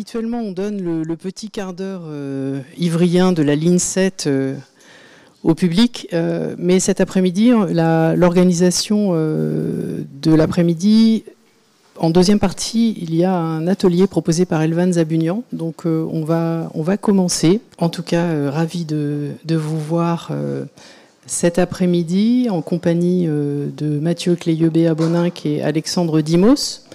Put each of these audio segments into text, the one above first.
habituellement, on donne le, petit quart d'heure euh, ivrien de la ligne 7 euh, au public, euh, mais cet après-midi, l'organisation de l'après-midi, en deuxième partie, il y a un atelier proposé par Elvan Zabunian. Donc, on, va, on va commencer. En tout cas, ravi de, vous voir cet après-midi en compagnie de Mathieu Cléiebé Aboninck et Alexandre Dimos.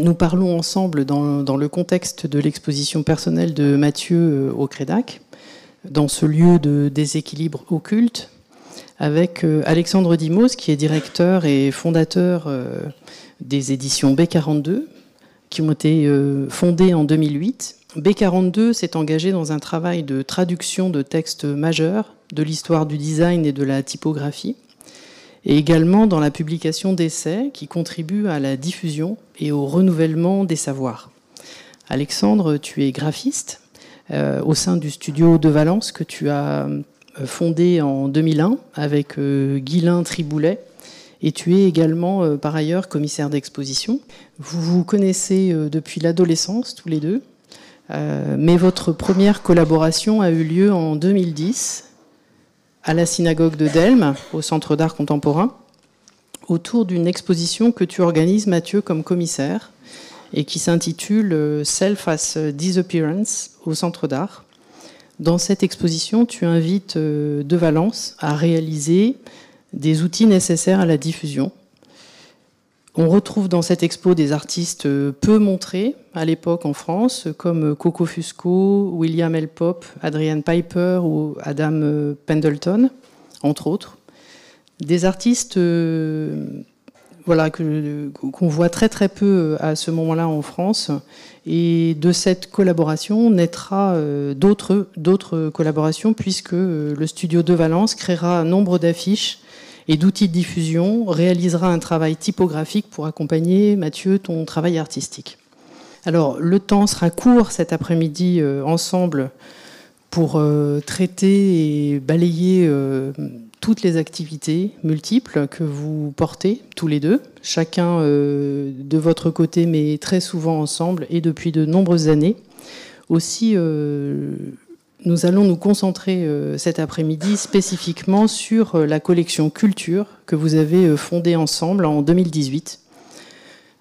Nous parlons ensemble dans, le contexte de l'exposition personnelle de Mathieu euh, au Crédac, dans ce lieu de déséquilibre occulte, avec euh, Alexandre Dimos, qui est directeur et fondateur euh, des éditions B42, qui ont été fondées en 2008. B42 s'est engagé dans un travail de traduction de textes majeurs de l'histoire du design et de la typographie et également dans la publication d'essais qui contribuent à la diffusion et au renouvellement des savoirs. Alexandre, tu es graphiste euh, au sein du studio de Valence que tu as euh, fondé en 2001 avec euh, Triboulet. Et tu es également par ailleurs commissaire d'exposition. Vous vous connaissez depuis l'adolescence tous les deux, mais votre première collaboration a eu lieu en 2010 à la synagogue de Delme, au Centre d'art contemporain, autour d'une exposition que tu organises, Mathieu, comme commissaire, et qui s'intitule euh, Self as Disappearance au Centre d'art. Dans cette exposition, tu invites euh, De Valence à réaliser des outils nécessaires à la diffusion, on retrouve dans cette expo des artistes euh, peu montrés à l'époque en France, comme euh, Coco Fusco, William L. Pop, Adrian Piper ou Adam euh, Pendleton, entre autres. Des artistes voilà, qu'on voit très très peu à ce moment-là en France. Et de cette collaboration naîtra d'autres collaborations, puisque le studio de Valence créera un nombre d'affiches et d'outils de diffusion réalisera un travail typographique pour accompagner, Mathieu, ton travail artistique. Alors, le temps sera court cet après-midi euh, ensemble pour euh, traiter et balayer euh, toutes les activités multiples que vous portez tous les deux, chacun de votre côté, mais très souvent ensemble et depuis de nombreuses années. Aussi, nous allons nous concentrer euh, cet après-midi spécifiquement sur euh, la collection Culture que vous avez euh, fondée ensemble en 2018.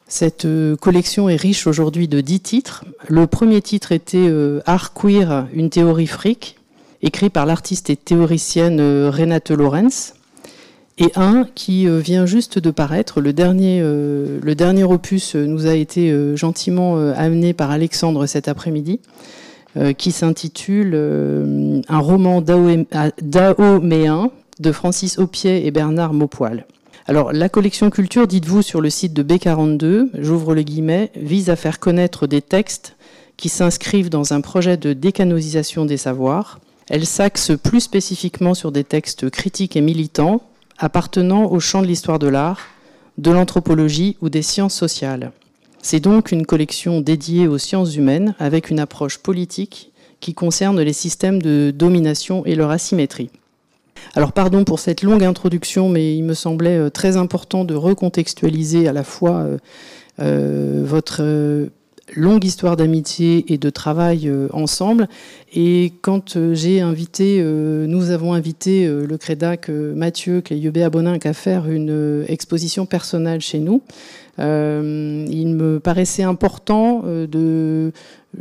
Cette collection est riche aujourd'hui de dix titres. Le premier titre était Art queer, une théorie fric, écrit par l'artiste et théoricienne Renate Lorenz. Et un qui vient juste de paraître, le dernier, le dernier opus nous a été gentiment amené par Alexandre cet après-midi. Euh, qui s'intitule euh, Un roman daoméen de Francis Aupier et Bernard Maupoil. Alors, la collection culture, dites-vous sur le site de B42, j'ouvre le guillemet, vise à faire connaître des textes qui s'inscrivent dans un projet de décanonisation des savoirs. Elle s'axe plus spécifiquement sur des textes critiques et militants appartenant au champ de l'histoire de l'art, de l'anthropologie ou des sciences sociales. C'est donc une collection dédiée aux sciences humaines avec une approche politique qui concerne les systèmes de domination et leur asymétrie. Alors pardon pour cette longue introduction, mais il me semblait euh, très important de recontextualiser à la fois euh, euh, votre longue histoire d'amitié et de travail ensemble. Et quand j'ai invité, nous avons invité le Crédac Mathieu Cléiebé Aboninck à faire une exposition personnelle chez nous, euh, il me paraissait important euh, de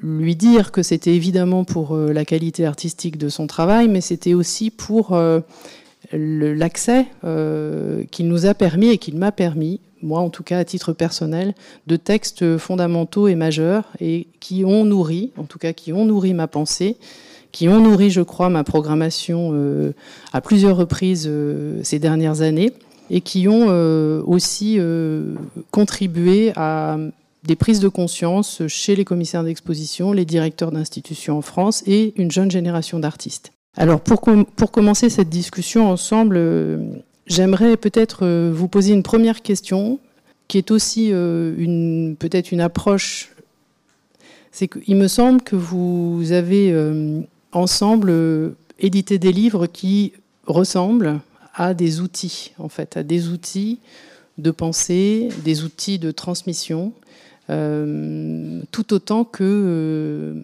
lui dire que c'était évidemment pour euh, la qualité artistique de son travail, mais c'était aussi pour l'accès qu'il nous a permis et qu'il m'a permis, moi en tout cas à titre personnel, de textes fondamentaux et majeurs et qui ont nourri, en tout cas qui ont nourri ma pensée, qui ont nourri, je crois, ma programmation à plusieurs reprises ces dernières années et qui ont euh, aussi euh, contribué à des prises de conscience chez les commissaires d'exposition, les directeurs d'institutions en France et une jeune génération d'artistes. Alors pour, pour, commencer cette discussion ensemble, euh, j'aimerais peut-être vous poser une première question qui est aussi une, peut-être une approche. C'est qu'il me semble que vous avez ensemble édité des livres qui ressemblent à des outils, en fait, à des outils de pensée, des outils de transmission, tout autant que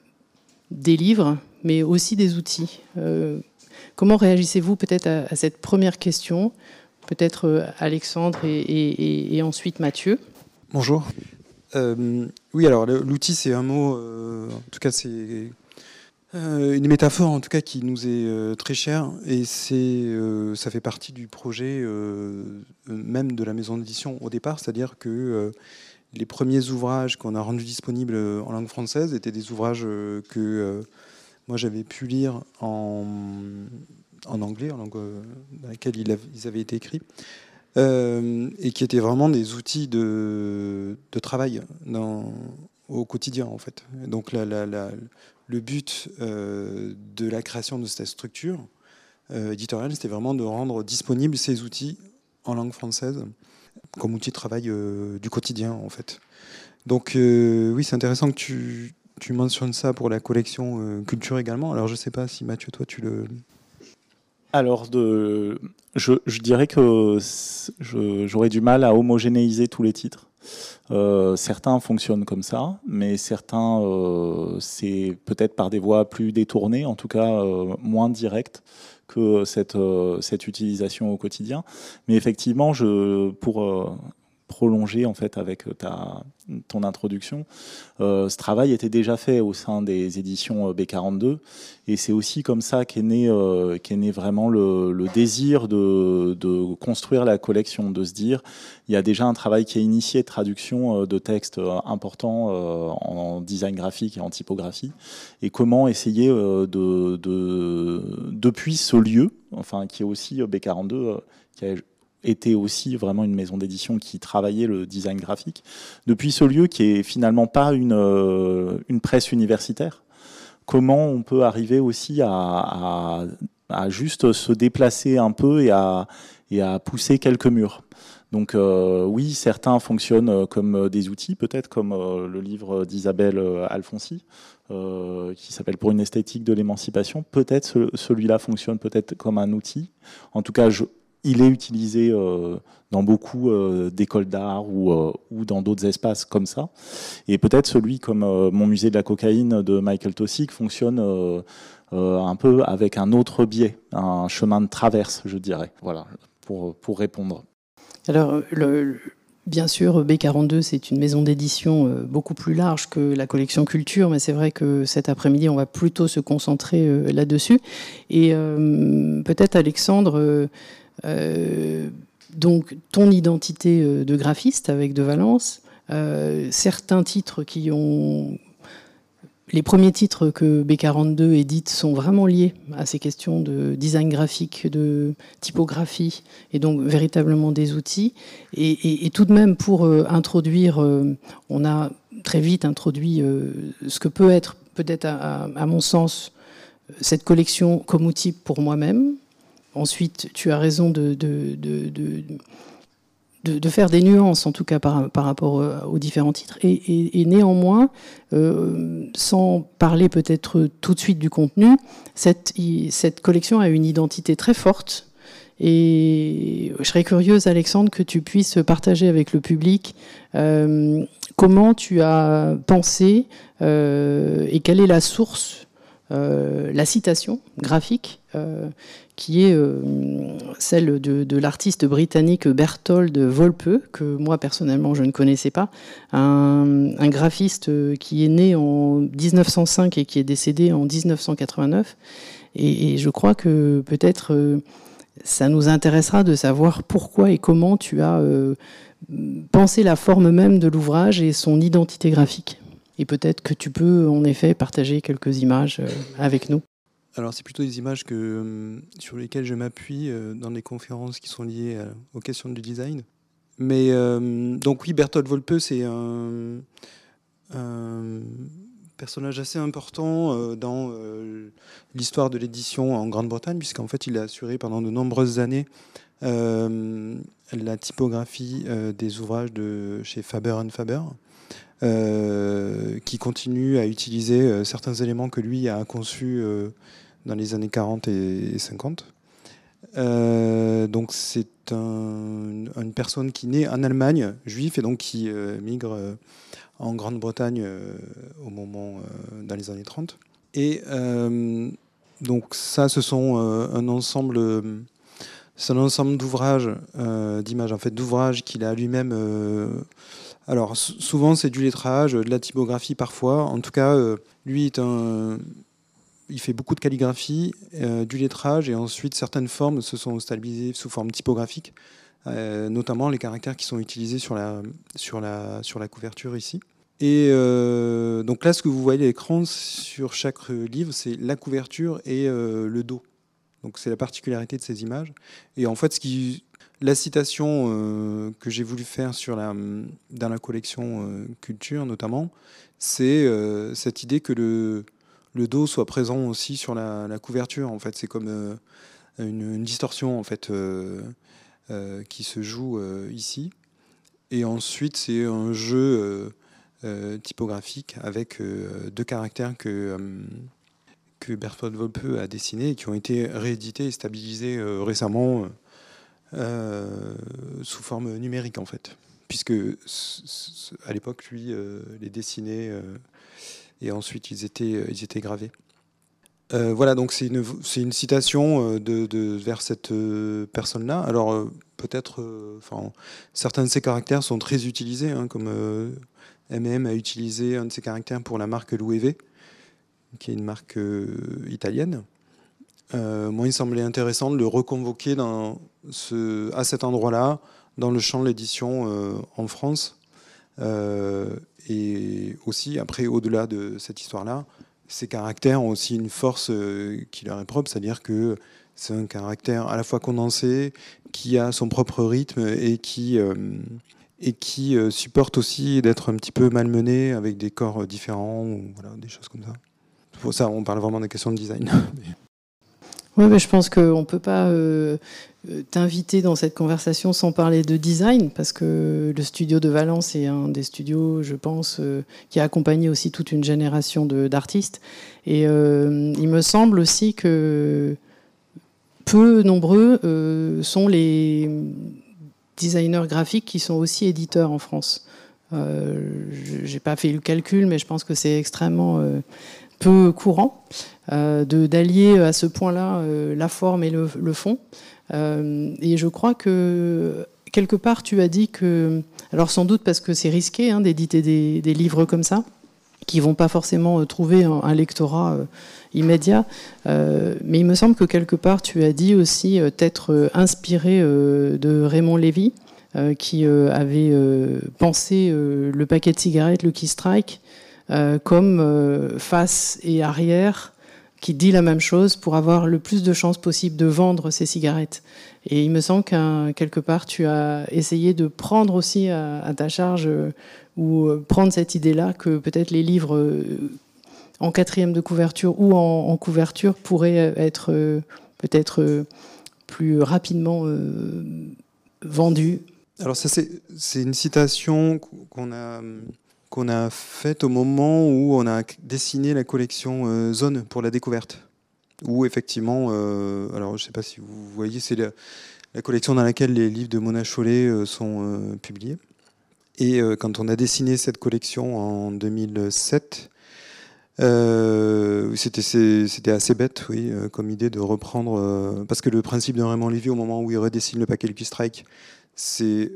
des livres, mais aussi des outils. comment réagissez-vous peut-être à, cette première question? Peut-être Alexandre et, ensuite Mathieu. Bonjour. oui, alors l'outil, c'est un mot, en tout cas, c'est euh, une métaphore en tout cas qui nous est euh, très chère et c'est, euh, ça fait partie du projet même de la maison d'édition au départ, c'est-à-dire que les premiers ouvrages qu'on a rendus disponibles en langue française étaient des ouvrages que moi j'avais pu lire en, anglais, en langue dans laquelle ils avaient été écrits. et qui étaient vraiment des outils de, travail au quotidien en fait. Donc la, le but euh, de la création de cette structure euh, éditoriale, c'était vraiment de rendre disponibles ces outils en langue française comme outil de travail euh, du quotidien en fait. Donc oui, c'est intéressant que tu, tu, mentionnes ça pour la collection culture également. Alors je ne sais pas si Mathieu, toi tu le... Alors de, je, je dirais que j'aurais du mal à homogénéiser tous les titres. Euh, certains fonctionnent comme ça, mais certains, euh, c'est peut-être par des voies plus détournées, en tout cas euh, moins directes que cette, utilisation au quotidien. Mais effectivement, je, pour prolonger en fait avec ta, ton introduction. Euh, ce travail était déjà fait au sein des éditions euh, B42 et c'est aussi comme ça qu'est né, euh, qu'est né vraiment le, le désir de, de, construire la collection, de se dire il y a déjà un travail qui est initié de traduction de textes importants en design graphique et en typographie et comment essayer de, de depuis ce lieu, enfin qui est aussi B42 qui a était aussi vraiment une maison d'édition qui travaillait le design graphique. Depuis ce lieu qui est finalement pas une, euh, une presse universitaire, comment on peut arriver aussi à, à, juste se déplacer un peu et à, et à pousser quelques murs? Donc euh, oui, certains fonctionnent comme des outils, peut-être comme euh, le livre d'Isabelle Alfonsi, qui s'appelle Pour une esthétique de l'émancipation. Peut-être celui-là fonctionne peut-être comme un outil. En tout cas, je, il est utilisé euh, dans beaucoup euh, d'écoles d'art euh, ou, dans d'autres espaces comme ça. Et peut-être celui comme mon musée de la cocaïne de Michael Tosic fonctionne un peu avec un autre biais, un chemin de traverse, je dirais. Voilà, pour, pour répondre. Alors, Bien sûr, B42, c'est une maison d'édition beaucoup plus large que la collection culture, mais c'est vrai que cet après-midi, on va plutôt se concentrer là-dessus. Et peut-être, Alexandre, donc ton identité euh, de graphiste avec De Valence, euh, certains titres qui ont les premiers titres que B42 édite sont vraiment liés à ces questions de design graphique, de typographie, et donc véritablement des outils. Et, tout de même, pour introduire, on a très vite introduit ce que peut être, peut-être à, mon sens, cette collection comme outil pour moi-même, Ensuite, tu as raison de, de, de, faire des nuances, en tout cas par, par rapport euh, aux différents titres. Et, néanmoins, euh, sans parler peut-être tout de suite du contenu, cette, cette collection a une identité très forte. Et je serais curieuse, Alexandre, que tu puisses partager avec le public euh, comment tu as pensé et quelle est la source, la citation graphique qui est euh, celle de, l'artiste britannique Berthold Volpe, que moi personnellement je ne connaissais pas, un, graphiste qui est né en 1905 et qui est décédé en 1989. Et, je crois que peut-être euh, ça nous intéressera de savoir pourquoi et comment tu as euh, pensé la forme même de l'ouvrage et son identité graphique. Et peut-être que tu peux en effet partager quelques images avec nous. Alors c'est plutôt des images que, euh, sur lesquelles je m'appuie euh, dans les conférences qui sont liées euh, aux questions du design. Mais donc oui, Bertolt Volpe, c'est un, personnage assez important dans l'histoire de l'édition en Grande-Bretagne, puisqu'en fait il a assuré pendant de nombreuses années la typographie des ouvrages de chez Faber Faber. Qui continue à utiliser certains éléments que lui a conçus dans les années 40 et 50. Euh, donc c'est un, une, personne qui naît en Allemagne, juif, et donc qui migre en Grande-Bretagne au moment dans les années 30. Et donc ça, ce sont un ensemble c'est un ensemble d'ouvrages, euh, d'images, en fait, d'ouvrages qu'il a lui-même. Euh, alors, souvent, c'est du lettrage, de la typographie parfois. En tout cas, euh, lui, est un, il fait beaucoup de calligraphie, du lettrage, et ensuite, certaines formes se sont stabilisées sous forme typographique, notamment les caractères qui sont utilisés sur la, sur la, sur la couverture ici. Et donc là, ce que vous voyez à l'écran sur chaque livre, c'est la couverture et le dos. Donc c'est la particularité de ces images. Et en fait, la citation euh, que j'ai voulu faire sur la, dans la collection euh, culture notamment, c'est euh, cette idée que le, le, dos soit présent aussi sur la, couverture. En fait, c'est comme une, une, distorsion en fait qui se joue ici. Et ensuite, c'est un jeu typographique avec deux caractères que que Berthold Volpe a dessiné et qui ont été réédités et stabilisés euh, récemment euh, sous forme numérique en fait. Puisque à l'époque, lui, euh, les dessinait et ensuite ils étaient, ils étaient gravés. voilà, donc c'est une, une, citation de, vers cette personne-là. Alors peut-être, certains de ces caractères sont très utilisés, hein, comme MM a utilisé un de ces caractères pour la marque Louis V qui est une marque euh, italienne. Euh, moi, il semblait intéressant de le reconvoquer à cet endroit-là, dans le champ de l'édition euh, en France. et aussi, après, au-delà de cette histoire-là, ces caractères ont aussi une force qui leur est propre, c'est-à-dire que c'est un caractère à la fois condensé, qui a son propre rythme et qui, supporte aussi d'être un petit peu malmené avec des corps différents, ou des choses comme ça. Pour ça, on parle vraiment des questions de design. Oui, mais je pense qu'on ne peut pas euh, euh, t'inviter dans cette conversation sans parler de design, parce que le studio de Valence est un des studios, je pense, euh, qui a accompagné aussi toute une génération d'artistes. Et il me semble aussi que peu nombreux sont les designers graphiques qui sont aussi éditeurs en France. Je n'ai pas fait le calcul, mais je pense que c'est extrêmement peu courant euh, d'allier à ce point-là euh, la forme et le, fond. Euh, et je crois que quelque part tu as dit que, alors sans doute parce que c'est risqué hein, d'éditer des, livres comme ça, qui vont pas forcément trouver un, lectorat immédiat, mais il me semble que quelque part tu as dit aussi t'être inspiré de Raymond Lévy, qui avait pensé le paquet de cigarettes, le Key Strike, euh, comme euh, face et arrière qui dit la même chose pour avoir le plus de chances possible de vendre ces cigarettes. Et il me semble qu'à quelque part, tu as essayé de prendre aussi à, ta charge euh, ou prendre cette idée-là que peut-être les livres en quatrième de couverture ou en, couverture pourraient être peut-être plus rapidement vendus. Alors ça, c'est une citation qu'on a qu'on a faite au moment où on a dessiné la collection euh, Zone pour la découverte. Où effectivement, euh, alors je ne sais pas si vous voyez, c'est la, collection dans laquelle les livres de Mona Chollet euh, sont publiés. Et quand on a dessiné cette collection en 2007, c'était assez bête, oui, comme idée de reprendre. parce que le principe de Raymond Lévy, au moment où il redessine le paquet Lucky Strike, c'est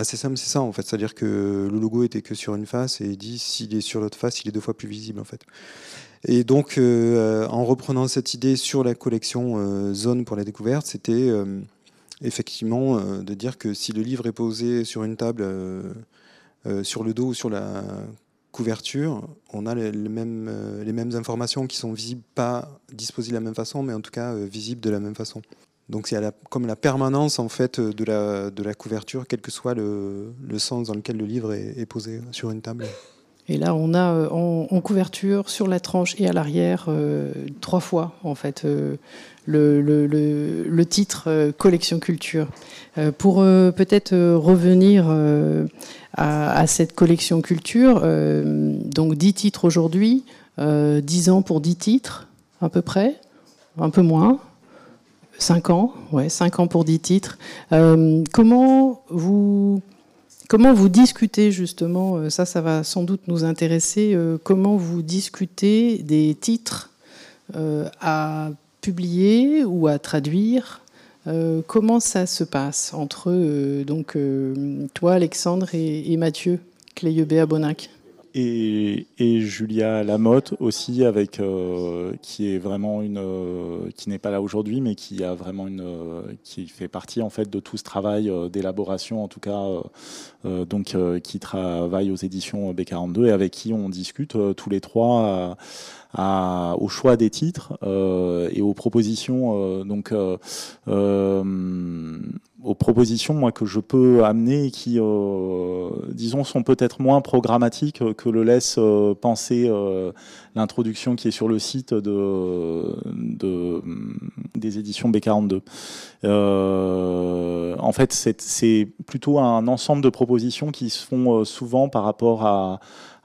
assez simple, c'est ça en fait. C'est-à-dire que le logo était que sur une face et il dit s'il est sur l'autre face, il est deux fois plus visible en fait. Et donc, euh, en reprenant cette idée sur la collection euh, Zone pour la découverte, c'était euh, effectivement de dire que si le livre est posé sur une table, sur le dos ou sur la couverture, on a les mêmes informations qui sont visibles, pas disposées de la même façon, mais en tout cas visibles de la même façon. Donc c'est comme la permanence en fait de la, de la couverture, quel que soit le, le sens dans lequel le livre est, posé sur une table. Et là, on a euh, en, couverture, sur la tranche et à l'arrière, euh, trois fois en fait euh, le, le, le, titre Collection Culture. pour peut-être revenir à, à, cette collection culture, donc dix titres aujourd'hui, dix ans pour dix titres à peu près, un peu moins 5 ans, ouais, 5 ans pour 10 titres. comment vous Comment vous discutez justement, ça, ça va sans doute nous intéresser, comment vous discutez des titres à publier ou à traduire Comment ça se passe entre donc, toi, Alexandre, et, Mathieu Cléiebé à Bonac et, Julia Lamotte aussi, avec euh, qui est vraiment une, euh, qui n'est pas là aujourd'hui, mais qui a vraiment une, euh, qui fait partie en fait de tout ce travail d'élaboration, en tout cas, donc qui travaille aux éditions B42 et avec qui on discute tous les trois au choix des titres et aux propositions. donc aux propositions moi que je peux amener et qui euh, disons sont peut-être moins programmatiques que le laisse euh, penser euh, l'introduction qui est sur le site de, de des éditions B42. En fait c'est plutôt un ensemble de propositions qui se font souvent par rapport à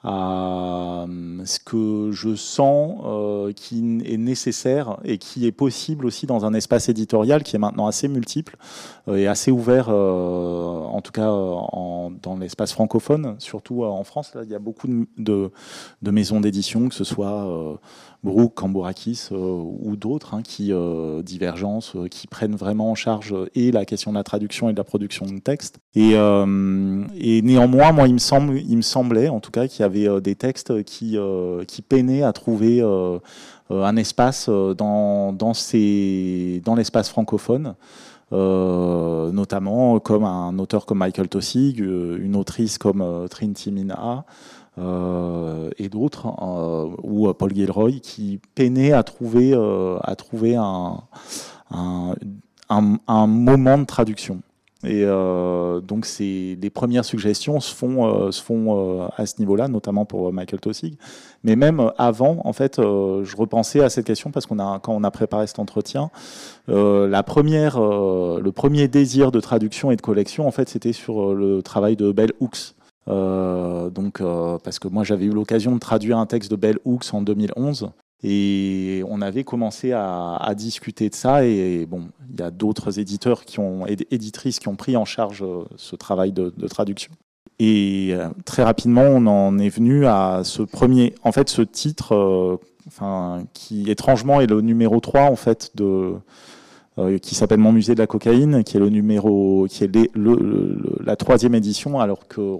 à euh, ce que je sens euh, qui est nécessaire et qui est possible aussi dans un espace éditorial qui est maintenant assez multiple euh, et assez ouvert, en tout cas dans l'espace francophone, surtout en France. Là, il y a beaucoup de maisons d'édition, que ce soit Brooke, Cambourakis euh, ou d'autres hein, qui euh, divergence, euh, qui prennent vraiment en charge et la question de la traduction et de la production de texte. Et, néanmoins, moi, il me, semble, il me semblait, en tout cas, qu'il y avait des textes qui, qui peinaient à trouver un espace dans, dans, dans l'espace francophone. notamment comme un auteur comme Michael Tossig, une autrice comme Trinity Minha, et d'autres, euh, ou Paul Gilroy, qui peinaient à trouver, euh, à trouver un, moment de traduction. Et donc, c'est les premières suggestions se font, se font à ce niveau-là, notamment pour Michael Tossig. Mais même avant, en fait, je repensais à cette question parce qu'on a, quand on a préparé cet entretien, la première, le premier désir de traduction et de collection, en fait, c'était sur le travail de Bell Hooks, euh, donc, euh, parce que moi, j'avais eu l'occasion de traduire un texte de Bell Hooks en 2011. Et on avait commencé à, discuter de ça. Et bon, il y a d'autres éditeurs qui ont, éditrices qui ont pris en charge euh, ce travail de, traduction. Et très rapidement, on en est venu à ce premier, en fait, ce titre, qui étrangement est le numéro 3 en fait de, qui s'appelle Mon musée de la cocaïne, qui est le numéro, qui est la troisième édition, alors que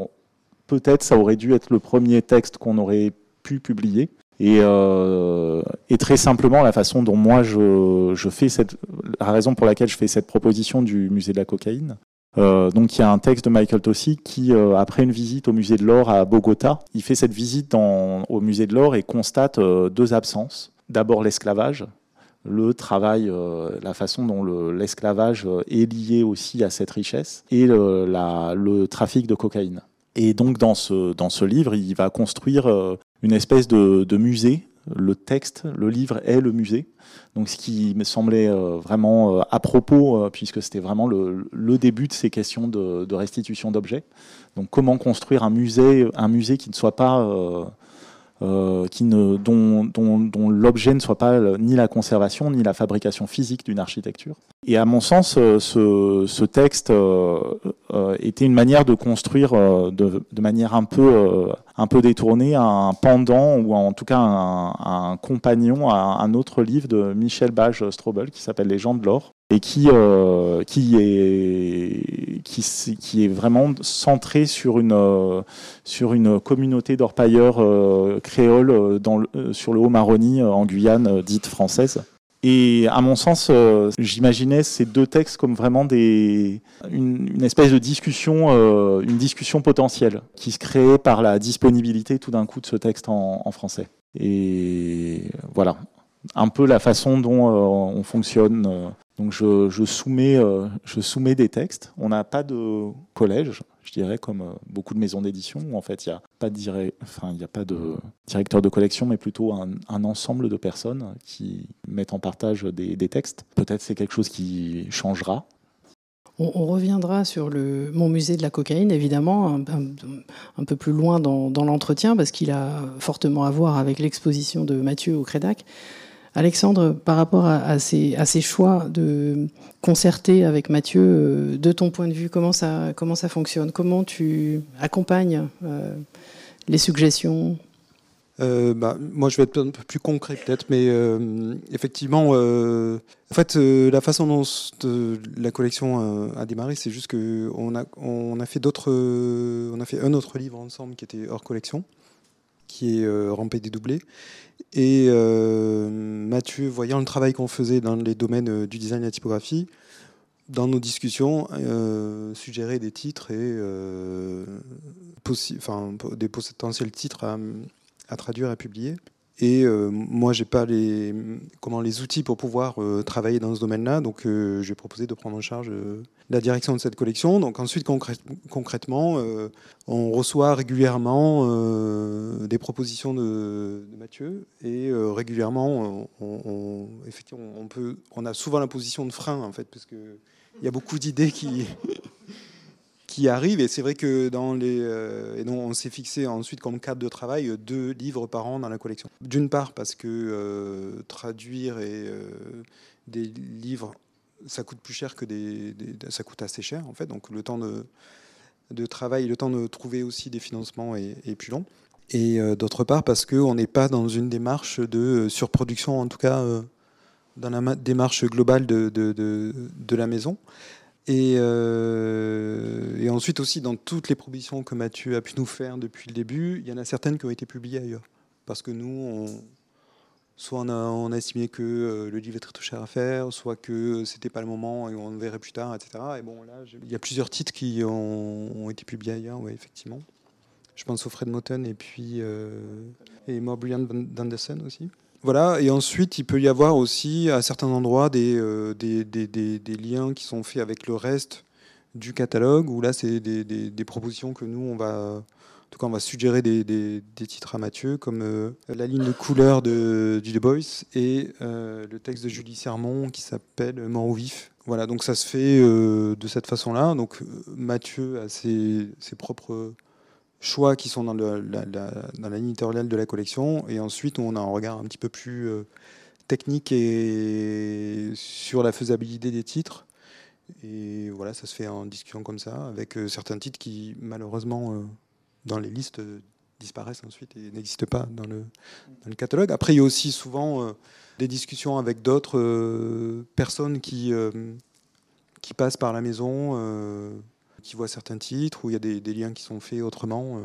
peut-être ça aurait dû être le premier texte qu'on aurait pu publier. Et, euh, très simplement, la façon dont moi je, fais cette, la raison pour laquelle je fais cette proposition du musée de la cocaïne. Euh, donc il y a un texte de Michael Tossi qui, euh, après une visite au musée de l'or à Bogota, il fait cette visite au musée de l'or et constate deux absences. D'abord l'esclavage, le travail, la façon dont l'esclavage est lié aussi à cette richesse, et le trafic de cocaïne. Et donc dans ce, dans ce livre, il va construire euh, une espèce de, de musée. Le texte, le livre est le musée. Donc ce qui me semblait euh, vraiment euh, à propos, puisque c'était vraiment le, le, début de ces questions de, restitution d'objets. Donc comment construire un musée, un musée qui ne soit pas euh, qui ne, dont, dont, dont l'objet ne soit pas ni la conservation ni la fabrication physique d'une architecture. Et à mon sens, euh, ce, ce texte euh, était une manière de construire de, de manière un peu, un peu détournée un pendant ou en tout cas un, compagnon à un autre livre de Michel Bage Strobel qui s'appelle Les gens de l'or et qui, euh, qui, est, qui, est vraiment centré sur une, euh, sur une communauté d'orpailleurs euh, créoles sur le Haut-Maroni, en Guyane, dite française. Et à mon sens, j'imaginais ces deux textes comme vraiment une, espèce de discussion, une discussion potentielle qui se créait par la disponibilité tout d'un coup de ce texte en, français. Et voilà, un peu la façon dont on fonctionne donc je, soumets, euh, je soumets des textes. On n'a pas de collège, comme euh, beaucoup de maisons d'édition, où en fait il n'y a, pas de enfin, a pas de directeur de collection, mais plutôt un, ensemble de personnes qui mettent en partage des, textes. Peut-être c'est quelque chose qui changera. On, reviendra sur le, mon musée de la cocaïne, évidemment, un, peu plus loin dans, dans l'entretien, parce qu'il a fortement à voir avec l'exposition de Mathieu au Crédac. Alexandre, par rapport à, ces, choix de concerter avec Mathieu, de ton point de vue, comment ça, fonctionne? Comment tu accompagnes les suggestions? Euh, bah, moi, je vais être un peu plus concret peut-être, mais euh, effectivement, euh, en fait, la façon dont la collection a démarré, c'est juste qu'on a, fait a fait un autre livre ensemble qui était hors collection, qui est Rampé dédoublé, et Mathieu, voyant le travail qu'on faisait dans les domaines du design et de la typographie, dans nos discussions, suggérait des titres et enfin, des potentiels titres à, à traduire et publier. Et euh, moi, j'ai pas les, comment, les outils pour pouvoir euh, travailler dans ce domaine-là, donc euh, j'ai proposé de prendre en charge la direction de cette collection. Donc ensuite, concrètement, on reçoit régulièrement des propositions de, Mathieu, et régulièrement, on, effectivement, on, on a souvent la position de frein, en fait, parce qu'il y a beaucoup d'idées qui arrive. Et c'est vrai que dans les. Euh, et donc on s'est fixé ensuite comme cadre de travail deux livres par an dans la collection. D'une part, parce que euh, traduire et, euh, des livres, ça coûte plus cher que des, Ça coûte assez cher, en fait. Donc le temps de, de travail, le temps de trouver aussi des financements est, plus long. Et d'autre part, parce qu'on n'est pas dans une démarche de surproduction, en tout cas dans la démarche globale de, de, de la maison. Euh, et, ensuite aussi, dans toutes les propositions que Mathieu a pu nous faire depuis le début, il y en a certaines qui ont été publiées ailleurs. Parce que nous, soit on a, estimé que euh, le livre était trop cher à faire, soit que c'était pas le moment et on le verrait plus tard, etc. Et bon, là, il y a plusieurs titres qui ont, été publiés ailleurs, ouais, effectivement. Je pense au Fred Moten et puis euh, et Brian d'Anderson aussi. Voilà, et ensuite, il peut y avoir aussi à certains endroits euh, des, des, des, des, liens qui sont faits avec le reste du catalogue, où là, c'est des, propositions que nous, on va, en tout cas, on va suggérer des, titres à Mathieu, comme euh, la ligne de couleur de, du The Boys et euh, le texte de Julie Sermon qui s'appelle Mort au vif. Voilà, donc ça se fait de cette façon-là. Donc Mathieu a ses, ses propres choix qui sont dans, dans la de la collection. Et ensuite, on a un regard un petit peu plus euh, technique et sur la faisabilité des titres. Et voilà, ça se fait en discussion comme ça, avec euh, certains titres qui, malheureusement, euh, dans les listes, disparaissent ensuite et n'existent pas dans le, dans le, catalogue. Après, il y a aussi souvent des discussions avec d'autres personnes qui, qui passent par la maison qui voient certains titres, où il y a des, liens qui sont faits autrement, euh,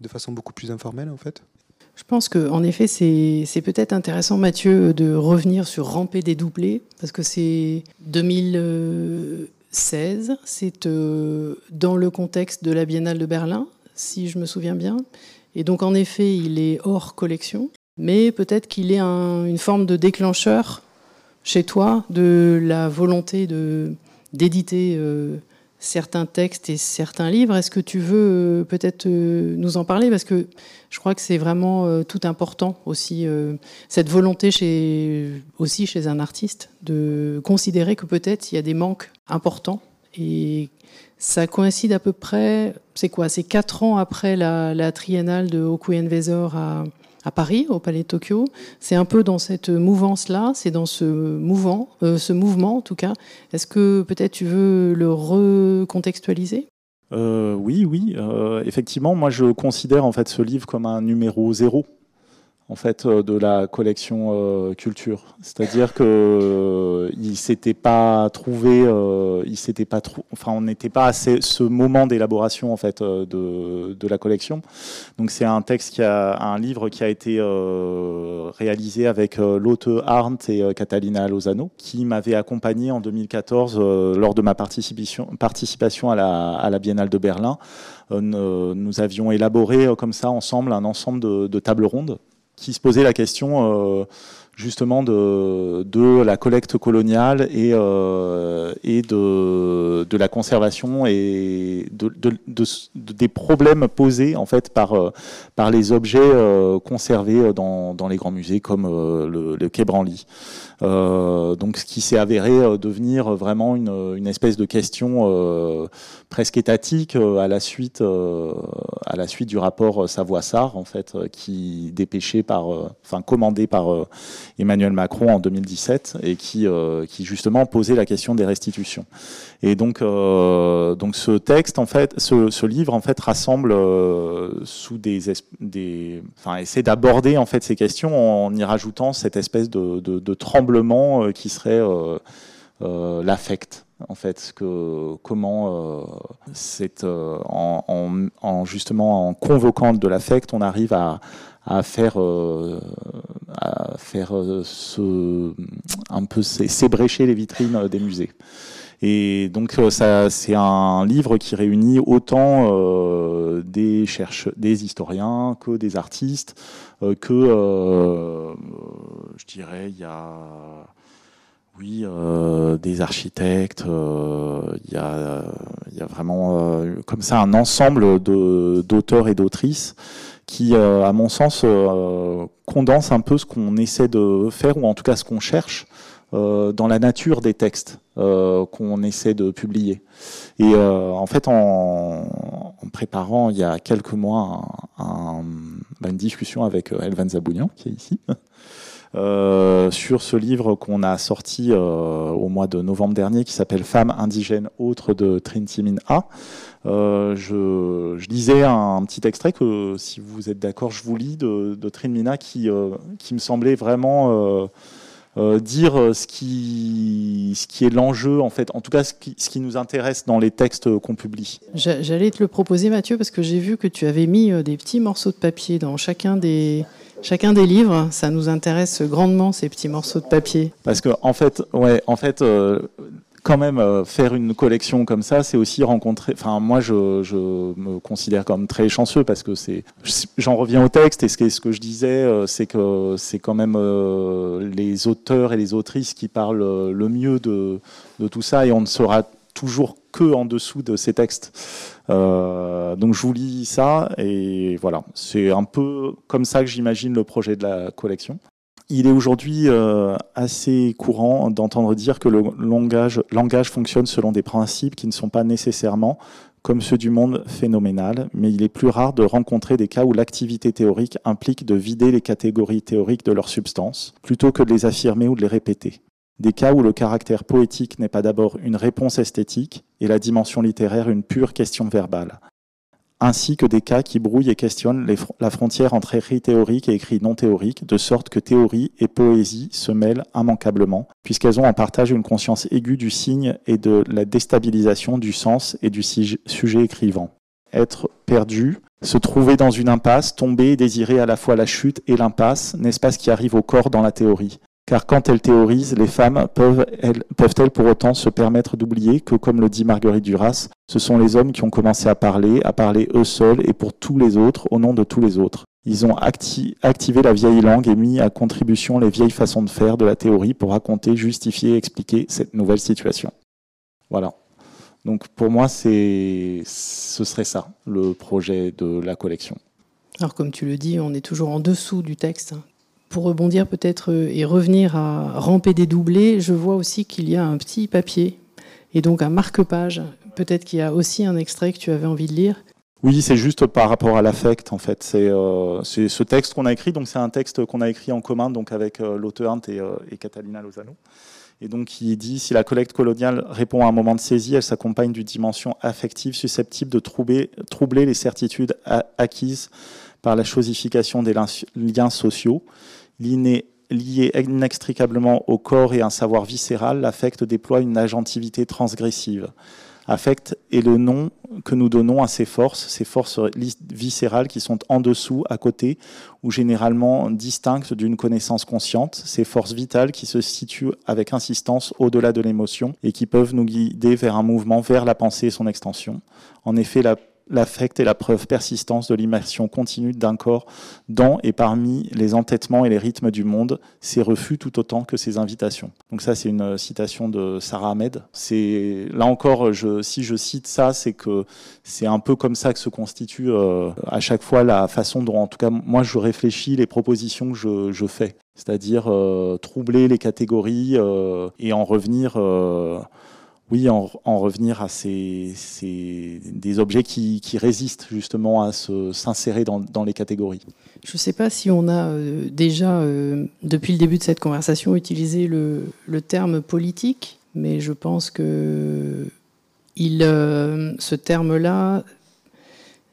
de façon beaucoup plus informelle en fait je pense qu'en effet, c'est peut-être intéressant, Mathieu, de revenir sur Ramper des doublés, parce que c'est 2016, c'est euh, dans le contexte de la Biennale de Berlin, si je me souviens bien. Et donc, en effet, il est hors collection, mais peut-être qu'il est une forme de déclencheur chez toi de la volonté d'éditer. Euh, certains textes et certains livres. Est-ce que tu veux euh, peut-être euh, nous en parler? Parce que je crois que c'est vraiment euh, tout important aussi, cette volonté chez, aussi chez un artiste de considérer que peut-être il y a des manques importants. Et ça coïncide à peu près, c'est quoi? C'est quatre ans après la, triennale de Okuyen Vezor à, à Paris, au Palais de Tokyo. C'est un peu dans cette mouvance-là, c'est dans ce mouvement, euh, ce mouvement en tout cas. Est-ce que peut-être tu veux le recontextualiser? Euh, Oui, oui. Euh, effectivement, moi je considère en fait ce livre comme un numéro zéro en fait euh, de la collection euh, culture. C'est-à-dire que euh, il pas trouvé, il s'était pas enfin on n'était pas à ce moment d'élaboration en fait de, de, la collection. Donc c'est un texte qui a un livre qui a été réalisé avec Lotte Arndt et Catalina Lozano, qui m'avait accompagné en 2014 lors de ma participation, à la, Biennale de Berlin. nous avions élaboré comme ça ensemble un ensemble de tables rondes qui se posait la question euh, justement de, la collecte coloniale et, euh, de, la conservation et de, des problèmes posés en fait par, euh, les objets conservés dans, les grands musées comme le, le. Euh, donc, ce qui s'est avéré euh, devenir vraiment une, une espèce de question euh, presque étatique à la suite, à la suite du rapport Savoie-Sarr, en fait, qui dépêché par, enfin commandé par Emmanuel Macron en 2017 et qui, qui justement posait la question des restitutions. Et donc, donc ce texte, en fait, ce, livre, en fait, rassemble sous des, des, enfin, essaie d'aborder en fait ces questions en y rajoutant cette espèce de, de, tremblement qui serait l'affect en fait, que comment euh, c'est euh, en, justement en convoquant de l'affect, on arrive à, faire euh, à faire ce, un peu s'ébrécher les vitrines des musées. Et donc ça, c'est un livre qui réunit autant des chercheurs, des historiens que des artistes, que je dirais il y a oui, euh, des architectes. Euh, il y, a, vraiment euh, comme ça un ensemble d'auteurs et d'autrices qui, à mon sens, condense un peu ce qu'on essaie de faire, ou en tout cas ce qu'on cherche dans la nature des textes qu'on essaie de publier. Et en fait, en, préparant il y a quelques mois bah, une discussion avec Elvan Zabounian, qui est ici, euh, sur ce livre qu'on a sorti euh, au mois de novembre dernier qui s'appelle Femmes indigènes autres de Trinity Min A. Euh, je, lisais un, petit extrait que, si vous êtes d'accord, je vous lis de, de qui, qui me semblait vraiment dire ce qui, ce qui est l'enjeu, en fait, en tout cas ce qui, ce qui nous intéresse dans les textes qu'on publie. J'allais te le proposer, Mathieu, parce que j'ai vu que tu avais mis des petits morceaux de papier dans chacun des, chacun des livres. Ça nous intéresse grandement ces petits morceaux de papier. Parce que en fait, ouais, en fait. Euh, quand même, euh, faire une collection comme ça, c'est aussi rencontrer. Enfin, moi, je, me considère comme très chanceux parce que c'est. J'en reviens au texte et ce que, je disais, euh, c'est que c'est quand même les auteurs et les autrices qui parlent le mieux de, tout ça et on ne saura toujours que en dessous de ces textes. Euh, donc je vous lis ça et voilà, c'est un peu comme ça que j'imagine le projet de la collection. Il est aujourd'hui euh, assez courant d'entendre dire que le langage, langage fonctionne selon des principes qui ne sont pas nécessairement comme ceux du monde phénoménal, mais il est plus rare de rencontrer des cas où l'activité théorique implique de vider les catégories théoriques de leur substance, plutôt que de les affirmer ou de les répéter. Des cas où le caractère poétique n'est pas d'abord une réponse esthétique et la dimension littéraire une pure question verbale, ainsi que des cas qui brouillent et questionnent la frontière entre écrit théorique et écrit non théorique, de sorte que théorie et poésie se mêlent immanquablement, puisqu'elles ont en partage une conscience aiguë du signe et de la déstabilisation du sens et du sujet écrivant. Être perdu, se trouver dans une impasse, tomber et désirer à la fois la chute et l'impasse, n'est-ce pas ce qui arrive au corps dans la théorie? Car quand elles théorisent, les femmes peuvent-elles peuvent pour autant se permettre d'oublier que, comme le dit Marguerite Duras, ce sont les hommes qui ont commencé à parler, à parler eux seuls et pour tous les autres, au nom de tous les autres. Ils ont activé la vieille langue et mis à contribution les vieilles façons de faire de la théorie pour raconter, justifier, expliquer cette nouvelle situation. Voilà. Donc pour moi, ce serait ça, le projet de la collection. Alors comme tu le dis, on est toujours en dessous du texte pour rebondir peut-être euh, et revenir à ramper des doublés, je vois aussi qu'il y a un petit papier et donc un marque-page. Peut-être qu'il y a aussi un extrait que tu avais envie de lire. Oui, c'est juste par rapport à l'affect en fait. C'est euh, ce texte qu'on a écrit, donc c'est un texte qu'on a écrit en commun donc avec euh, l'auteur et, et Catalina Lozano. Et donc il dit si la collecte coloniale répond à un moment de saisie, elle s'accompagne d'une dimension affective susceptible de troubler, troubler les certitudes acquises par la chosification des liens sociaux lié inextricablement au corps et un savoir viscéral, l'affect déploie une agentivité transgressive. Affect est le nom que nous donnons à ces forces, ces forces viscérales qui sont en dessous, à côté, ou généralement distinctes d'une connaissance consciente, ces forces vitales qui se situent avec insistance au-delà de l'émotion et qui peuvent nous guider vers un mouvement vers la pensée et son extension. En effet, la l'affect est la preuve persistance de l'immersion continue d'un corps dans et parmi les entêtements et les rythmes du monde, ses refus tout autant que ses invitations. Donc ça, c'est une citation de Sarah Ahmed. C'est là encore, si je cite ça, c'est que c'est un peu comme ça que se constitue euh, à chaque fois la façon dont, en tout cas, moi, je réfléchis les propositions que je, fais, c'est-à-dire euh, troubler les catégories euh, et en revenir oui, en, revenir à ces, des objets qui, résistent justement à s'insérer dans, les catégories. Je ne sais pas si on a euh, déjà, euh, depuis le début de cette conversation, utilisé le, terme politique, mais je pense que il, euh, ce terme-là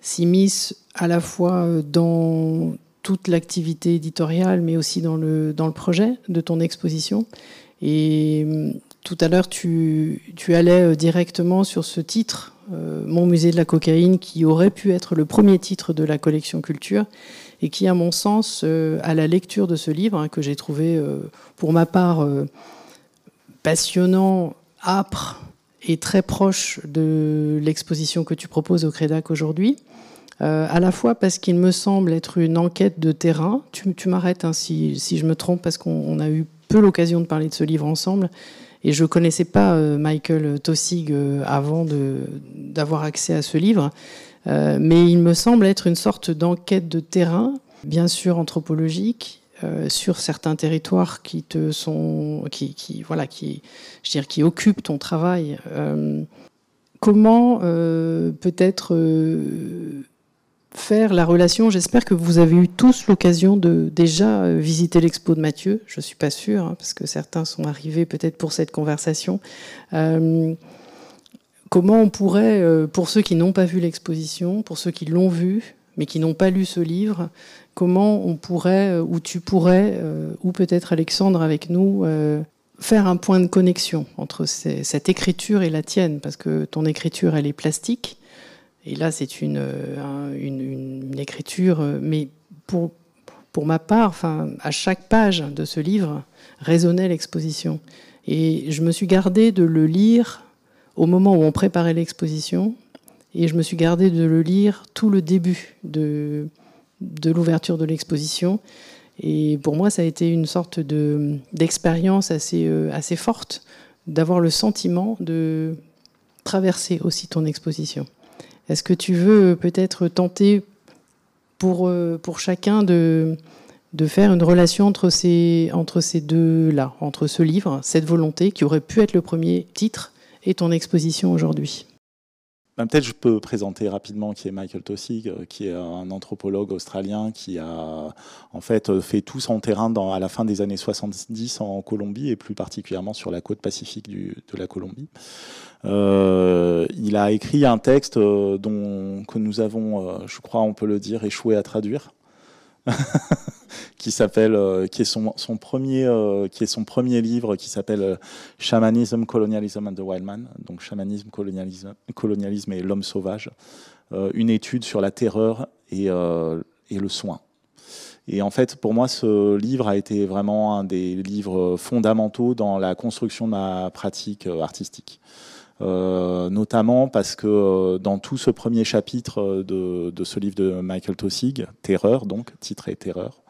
s'immisce à la fois dans toute l'activité éditoriale, mais aussi dans le, dans le projet de ton exposition. Et tout à l'heure, tu, allais euh, directement sur ce titre, euh, Mon musée de la cocaïne, qui aurait pu être le premier titre de la collection culture et qui, à mon sens, euh, à la lecture de ce livre, hein, que j'ai trouvé pour ma part passionnant, âpre et très proche de l'exposition que tu proposes au Crédac aujourd'hui, à la fois parce qu'il me semble être une enquête de terrain. Tu, m'arrêtes hein, si, si, je me trompe, parce qu'on a eu peu l'occasion de parler de ce livre ensemble. Et je connaissais pas euh, Michael Tossig euh, avant d'avoir accès à ce livre. Euh, mais il me semble être une sorte d'enquête de terrain, bien sûr anthropologique, sur certains territoires qui te sont, qui, voilà, qui, je dire, qui occupent ton travail. comment peut-être faire la relation. J'espère que vous avez eu tous l'occasion de déjà euh, visiter l'expo de Mathieu. Je suis pas sûre, hein, parce que certains sont arrivés peut-être pour cette conversation. Euh, comment on pourrait, euh, pour ceux qui n'ont pas vu l'exposition, pour ceux qui l'ont vu, mais qui n'ont pas lu ce livre, comment on pourrait, ou tu pourrais, ou peut-être Alexandre avec nous, faire un point de connexion entre cette écriture et la tienne, parce que ton écriture, elle est plastique et là, c'est une, euh, une, écriture, euh, mais pour, pour ma part, enfin, à chaque page de ce livre résonnait l'exposition. Et je me suis gardé de le lire au moment où on préparait l'exposition, et je me suis gardé de le lire tout le début de, de l'ouverture de l'exposition. Et pour moi, ça a été une sorte d'expérience assez, euh, assez forte d'avoir le sentiment de traverser aussi ton exposition. Est-ce que tu veux peut-être tenter pour, euh, pour chacun de, de faire une relation entre ces, entre ces deux-là, entre ce livre, cette volonté qui aurait pu être le premier titre, et ton exposition aujourd'hui? Ben, Peut-être je peux présenter rapidement qui est Michael Tossig, euh, qui est un anthropologue australien qui a en fait fait tout son terrain à la fin des années 70 en Colombie et plus particulièrement sur la côte pacifique de la Colombie. Euh, il a écrit un texte euh, dont, que nous avons, euh, je crois, on peut le dire, échoué à traduire. qui s'appelle, qui est son, premier, qui est son premier livre, qui s'appelle Shamanism, Colonialism and the Wild Man, donc chamanisme, colonialisme, colonialisme et l'homme sauvage, une étude sur la terreur et, et le soin. Et en fait, pour moi, ce livre a été vraiment un des livres fondamentaux dans la construction de ma pratique artistique. Euh, notamment parce que euh, dans tout ce premier chapitre euh, de, ce livre de Michael Tossig, Terreur, donc titré Terreur,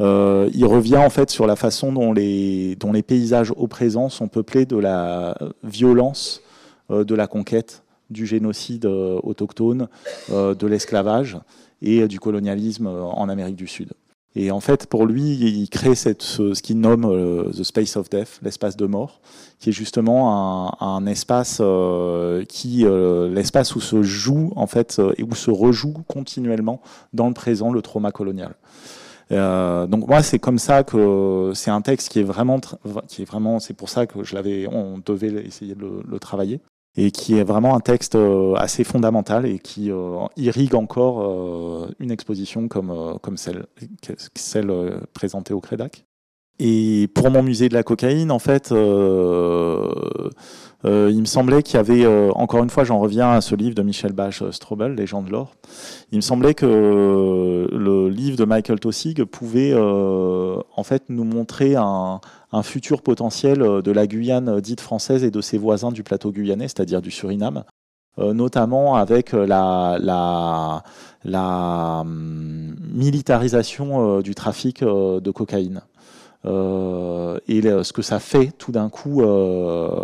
il revient en fait sur la façon dont les paysages au présent sont peuplés de la violence de la conquête, du génocide autochtone, de l'esclavage et du colonialisme en Amérique du Sud. Et en fait, pour lui, il crée ce, qu'il nomme euh, The Space of Death, l'espace de mort, qui est justement un, espace euh, qui, euh, l'espace où se joue en fait et où se rejoue continuellement dans le présent le trauma colonial. donc moi, c'est comme ça que c'est un texte qui est vraiment, qui est vraiment, c'est pour ça que je l'avais, on devait essayer de le travailler et qui est vraiment un texte euh, assez fondamental et qui euh, irrigue encore euh, une exposition comme, comme celle, celle présentée au Crédac. Et pour mon musée de la cocaïne, en fait, euh, euh, il me semblait qu'il y avait, euh, encore une fois, j'en reviens à ce livre de Michel Bach, Strobel, Légende de l'or. Il me semblait que le livre de Michael Tossig pouvait, en fait, nous montrer un, futur potentiel de la Guyane dite française et de ses voisins du plateau guyanais, c'est-à-dire du Suriname. notamment avec la hum, militarisation du trafic de cocaïne. Euh, et ce que ça fait tout d'un coup euh,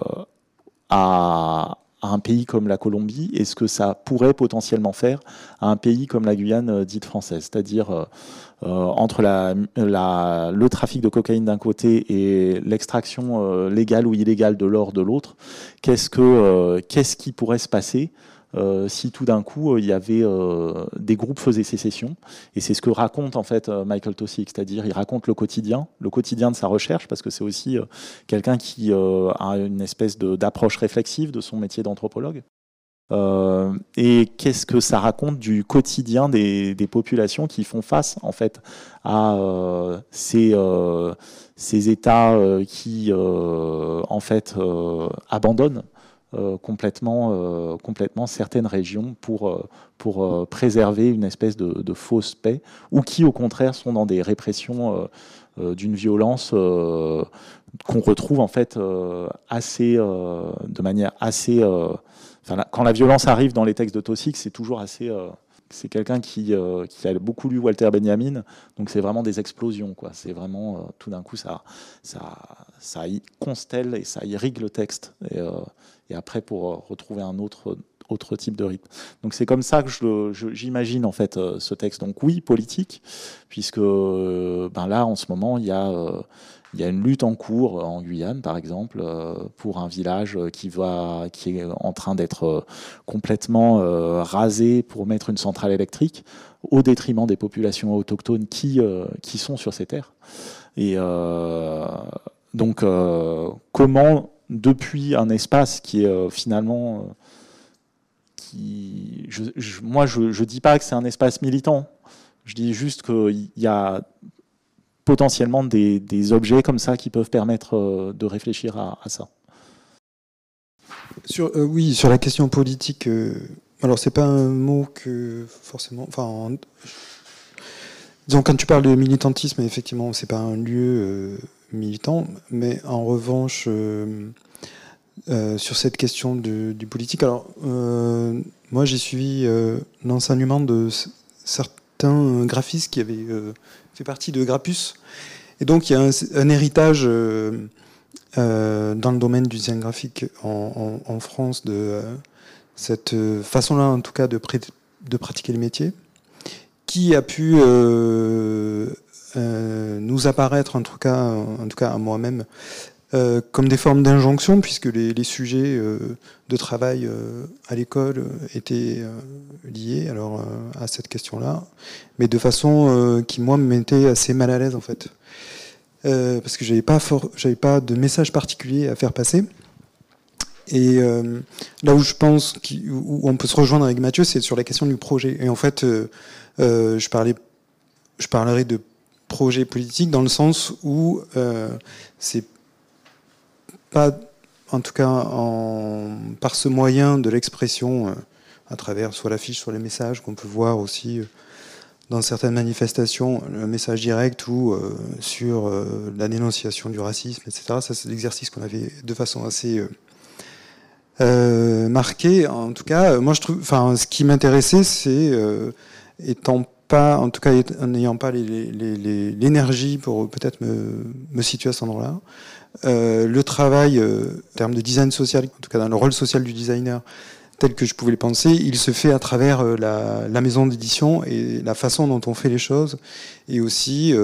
à, un pays comme la Colombie et ce que ça pourrait potentiellement faire à un pays comme la Guyane dite française, c'est-à-dire entre le trafic de cocaïne d'un côté et l'extraction légale ou illégale de l'or de l'autre, qu'est-ce, que, qu'est-ce qui pourrait se passer euh, si tout d'un coup euh, il y avait euh, des groupes faisaient sécession. Et c'est ce que raconte en fait Michael Tosic, c'est-à-dire il raconte le quotidien, le quotidien de sa recherche, parce que c'est aussi quelqu'un qui a une espèce d'approche réflexive de son métier d'anthropologue. et qu'est-ce que ça raconte du quotidien des, populations qui font face en fait à ces, ces États qui en fait abandonnent complètement, euh, complètement certaines régions pour, euh, pour préserver une espèce de, fausse paix, ou qui au contraire sont dans des répressions d'une violence qu'on retrouve en fait assez, de manière assez. quand la violence arrive dans les textes de Tossic, c'est toujours assez c'est quelqu'un qui, qui, a beaucoup lu Walter Benjamin, donc c'est vraiment des explosions. Quoi. C'est vraiment, tout d'un coup, ça, ça, ça y constelle et ça irrigue le texte. Et, et après pour euh, retrouver un autre autre type de rythme. Donc c'est comme ça que j'imagine en fait euh, ce texte. Donc oui, politique, puisque euh, ben là en ce moment il y a y a une lutte en cours en Guyane, par exemple, pour un village qui, va, qui est en train d'être complètement rasé pour mettre une centrale électrique, au détriment des populations autochtones qui, qui sont sur ces terres. Et donc, comment depuis un espace qui est euh, finalement... Euh, qui, moi, je ne dis pas que c'est un espace militant. Je dis juste qu'il y a potentiellement des, objets comme ça qui peuvent permettre euh, de réfléchir à, ça. Sur, oui, sur la question politique, alors c'est pas un mot que forcément. Enfin, disons, quand tu parles de militantisme, effectivement, c'est pas un lieu militant, mais en revanche, euh, euh, sur cette question du politique, alors euh, moi j'ai suivi l'enseignement de certains graphistes qui avaient fait partie de Grappus, et donc il y a un, héritage dans le domaine du design graphique en, France de cette façon-là, en tout cas, de, de pratiquer le métier, qui a pu nous apparaître, en tout cas, en tout cas à moi-même, euh, comme des formes d'injonction, puisque les, sujets euh, de travail à l'école étaient liés alors à cette question-là, mais de façon qui moi me mettait assez mal à l'aise en fait, parce que j'avais pas pas de message particulier à faire passer. Et là où je pense où on peut se rejoindre avec Mathieu, c'est sur la question du projet. Et en fait, je parlais, je parlerai de projet politique dans le sens où euh, c'est pas, en tout cas en, par ce moyen de l'expression, euh, à travers soit l'affiche, soit les messages qu'on peut voir aussi euh, dans certaines manifestations, le message direct ou sur la dénonciation du racisme, etc. Ça, c'est l'exercice qu'on avait de façon assez marquée. En tout cas, moi, je trouve, enfin, ce qui m'intéressait, c'est étant pas, en tout cas en n'ayant pas l'énergie pour peut-être me, situer à cet endroit-là. Euh, le travail euh, en termes de design social, en tout cas dans le rôle social du designer, tel que je pouvais le penser, il se fait à travers euh, la, maison d'édition et la façon dont on fait les choses, et aussi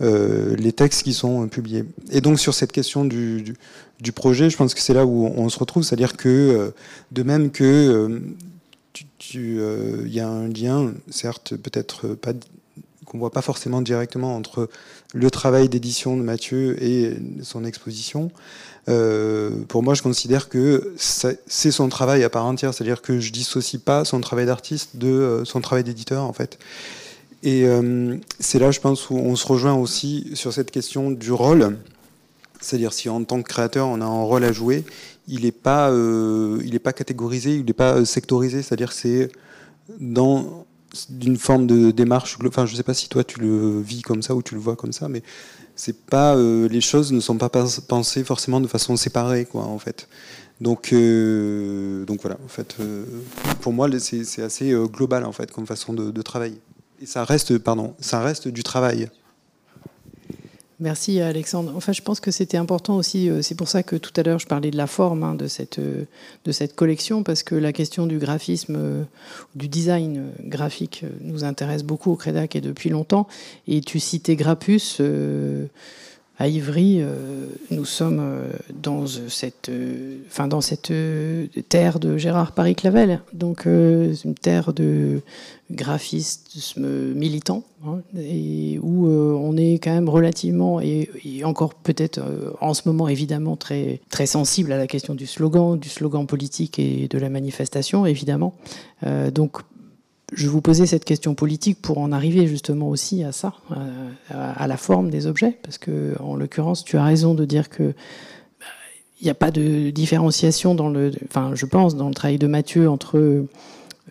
les textes qui sont publiés. Et donc sur cette question du, du projet, je pense que c'est là où on se retrouve, c'est-à-dire que de même que il euh, y a un lien, certes, peut-être pas qu'on voit pas forcément directement entre le travail d'édition de Mathieu et son exposition. Euh, pour moi, je considère que c'est son travail à part entière, c'est-à-dire que je dissocie pas son travail d'artiste de euh, son travail d'éditeur, en fait. Et c'est là, je pense, où on se rejoint aussi sur cette question du rôle. C'est-à-dire si en tant que créateur, on a un rôle à jouer, il n'est pas, euh, pas catégorisé, il n'est pas euh, sectorisé, c'est-à-dire c'est dans d'une forme de démarche. Enfin, je ne sais pas si toi tu le vis comme ça ou tu le vois comme ça, mais c'est pas euh, les choses ne sont pas pensées forcément de façon séparée, quoi, en fait. Donc, donc voilà, en fait, pour moi, c'est assez global en fait comme façon de, de travailler. Et ça reste, pardon, ça reste du travail. Merci Alexandre. Enfin, je pense que c'était important aussi. Euh, c'est pour ça que tout à l'heure je parlais de la forme hein, de, cette, euh, de cette collection, parce que la question du graphisme, euh, du design graphique nous intéresse beaucoup au Crédac et depuis longtemps. Et tu citais Grappus à Ivry, euh, nous sommes euh, dans cette, euh, enfin dans cette terre de Gérard Paris-Clavel, donc une terre de graphisme militant, hein, et où on est quand même relativement, et, encore peut-être en ce moment évidemment très, très sensible à la question du slogan, du slogan politique et de la manifestation, évidemment. donc je vous posais cette question politique pour en arriver justement aussi à ça, à, la forme des objets, parce que en l'occurrence, tu as raison de dire que bah, il n'y a pas de différenciation dans le, enfin, je pense, dans le travail de Mathieu entre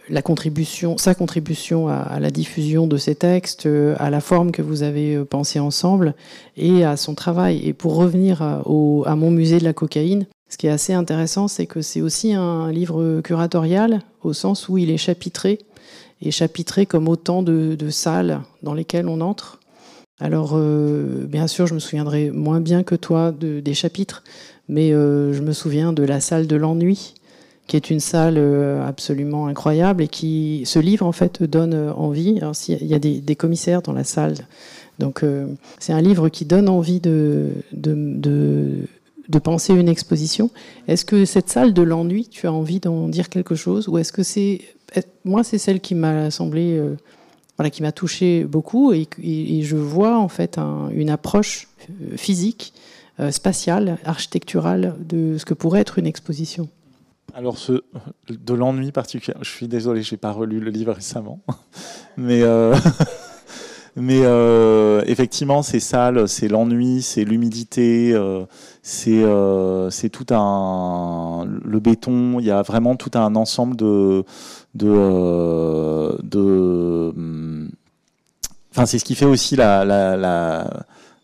la contribution, sa contribution à, la diffusion de ces textes, à la forme que vous avez pensée ensemble, et à son travail. Et pour revenir à mon musée de la cocaïne, ce qui est assez intéressant, c'est que c'est aussi un livre curatorial, au sens où il est chapitré et chapitré comme autant de, salles dans lesquelles on entre. Alors, euh, bien sûr, je me souviendrai moins bien que toi de, des chapitres, mais euh, je me souviens de la salle de l'ennui, qui est une salle euh, absolument incroyable et qui, ce livre, en fait, donne envie. il y a des, commissaires dans la salle. Donc, c'est un livre qui donne envie de, de, de penser une exposition. Est-ce que cette salle de l'ennui, tu as envie d'en dire quelque chose Ou est-ce que c'est moi, c'est celle qui m'a semblé, euh, voilà, qui m'a touché beaucoup, et, je vois en fait une approche euh, physique, euh, spatiale, architecturale de ce que pourrait être une exposition. Alors, de l'ennui particulier, je suis désolé, j'ai pas relu le livre récemment, mais effectivement, c'est sale, c'est l'ennui, c'est l'humidité, c'est tout un le béton. Il y a vraiment tout un ensemble de de, de enfin c'est ce qui fait aussi la,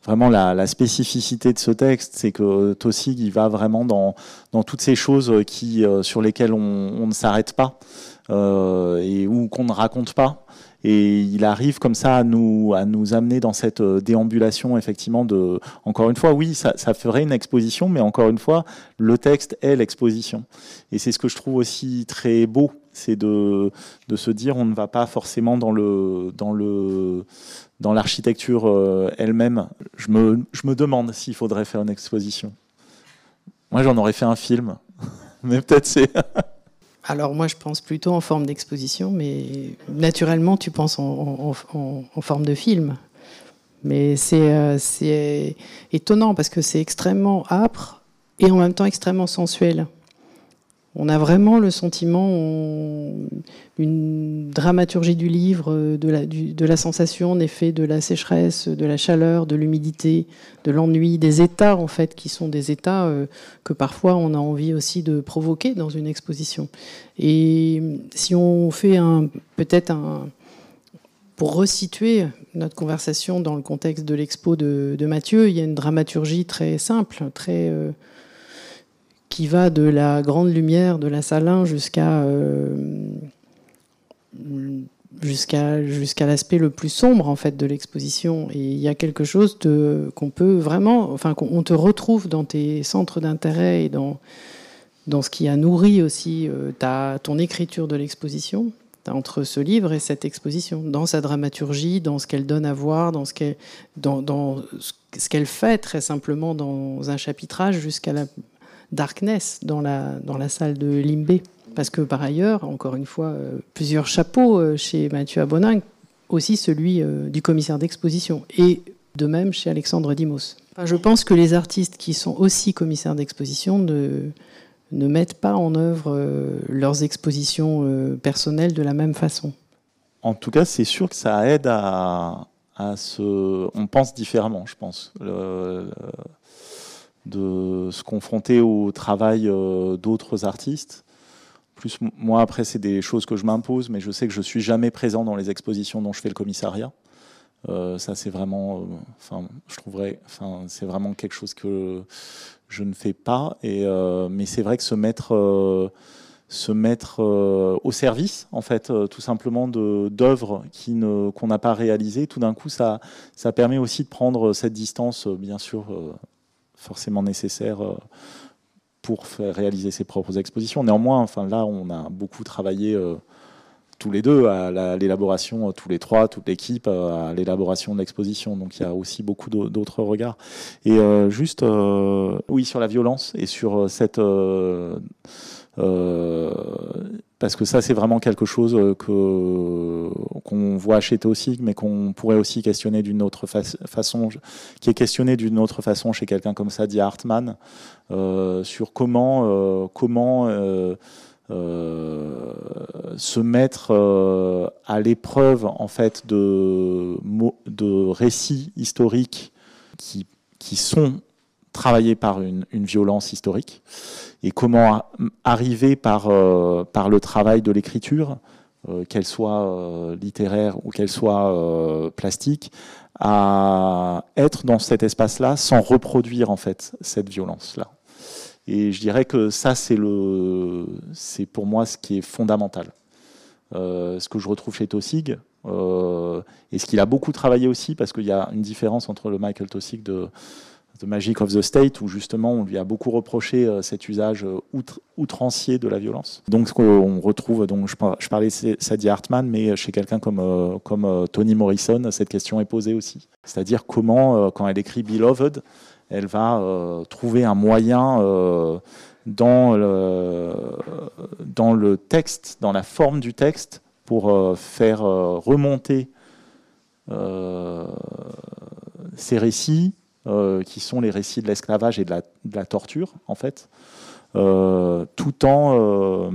vraiment la, spécificité de ce texte, c'est que Tossig il va vraiment dans, toutes ces choses qui sur lesquelles on, ne s'arrête pas et ou qu'on ne raconte pas. Et il arrive comme ça à nous, à nous amener dans cette euh, déambulation, effectivement, de, encore une fois, oui, ça ferait une exposition, mais encore une fois, le texte est l'exposition. Et c'est ce que je trouve aussi très beau, c'est de, de se dire, on ne va pas forcément dans le, dans le, dans l'architecture euh, elle-même. Je me, je me demande s'il faudrait faire une exposition. Moi, j'en aurais fait un film, mais peut-être c'est. Alors moi, je pense plutôt en forme d'exposition, mais naturellement, tu penses en, forme de film. Mais euh, c'est étonnant parce que c'est extrêmement âpre et en même temps extrêmement sensuel on a vraiment le sentiment, une dramaturgie du livre, de la, de la sensation, en effet, de la sécheresse, de la chaleur, de l'humidité, de l'ennui, des états, en fait, qui sont des états euh, que parfois on a envie aussi de provoquer dans une exposition. Et si on fait un, peut-être un, pour resituer notre conversation dans le contexte de l'expo de, Mathieu, il y a une dramaturgie très simple, très. Euh, qui va de la grande lumière de la Salin jusqu'à euh, jusqu'à jusqu'à l'aspect le plus sombre en fait de l'exposition. Et il y a quelque chose de qu'on peut vraiment, enfin qu'on te retrouve dans tes centres d'intérêt et dans dans ce qui a nourri aussi euh, ta, ton écriture de l'exposition entre ce livre et cette exposition, dans sa dramaturgie, dans ce qu'elle donne à voir, dans ce dans, dans ce qu'elle fait très simplement dans un chapitrage jusqu'à la darkness dans la, dans la salle de Limbé. Parce que par ailleurs, encore une fois, euh, plusieurs chapeaux euh, chez Mathieu Abonin, aussi celui euh, du commissaire d'exposition, et de même chez Alexandre Dimos. je pense que les artistes qui sont aussi commissaires d'exposition ne, ne mettent pas en œuvre leurs expositions personnelles de la même façon. En tout cas, c'est sûr que ça aide à, à se... On pense différemment, je pense de se confronter au travail euh, d'autres artistes. Plus moi après c'est des choses que je m'impose, mais je sais que je suis jamais présent dans les expositions dont je fais le commissariat. Euh, ça c'est vraiment, euh, je trouverais, enfin c'est vraiment quelque chose que je ne fais pas. Et mais c'est vrai que se mettre se mettre au service, en fait, tout simplement d'œuvres qu'on n'a pas réalisées. Tout d'un coup, ça, ça permet aussi de prendre cette distance, bien sûr, forcément nécessaire pour faire réaliser ses propres expositions. Néanmoins, enfin, là, on a beaucoup travaillé tous les deux à l'élaboration, tous les trois, toute l'équipe, à l'élaboration de l'exposition. Donc il y a aussi beaucoup d'autres regards. Et euh, juste, euh, oui, sur la violence et sur euh, cette... parce que ça, c'est vraiment quelque chose que qu'on voit chez Théosig, mais qu'on pourrait aussi questionner d'une autre façon, qui est questionné d'une autre façon chez quelqu'un comme Sadi Hartman, sur comment, comment euh, se mettre euh, à l'épreuve en fait de, de récits historiques qui, qui sont travaillés par une, violence historique et comment arriver par, euh, par le travail de l'écriture, qu'elle soit littéraire ou qu'elle soit plastique, à être dans cet espace-là sans reproduire en fait cette violence-là. Et je dirais que ça, c'est le, c'est pour moi ce qui est fondamental. Euh, ce que je retrouve chez Tossig, euh, et ce qu'il a beaucoup travaillé aussi, parce qu'il y a une différence entre le Michael Tossig de The Magic of the State, où justement on lui a beaucoup reproché euh, cet usage outrancier de la violence. Donc qu'on retrouve, donc je, parlais de Sadie Hartman, mais chez quelqu'un comme, comme Toni Morrison, cette question est posée aussi. C'est-à-dire comment, quand elle écrit Beloved, elle va euh, trouver un moyen euh, dans, le, texte, dans la forme du texte, pour euh, faire remonter ces récits, qui sont les récits de l'esclavage et de la, torture, en fait, tout en,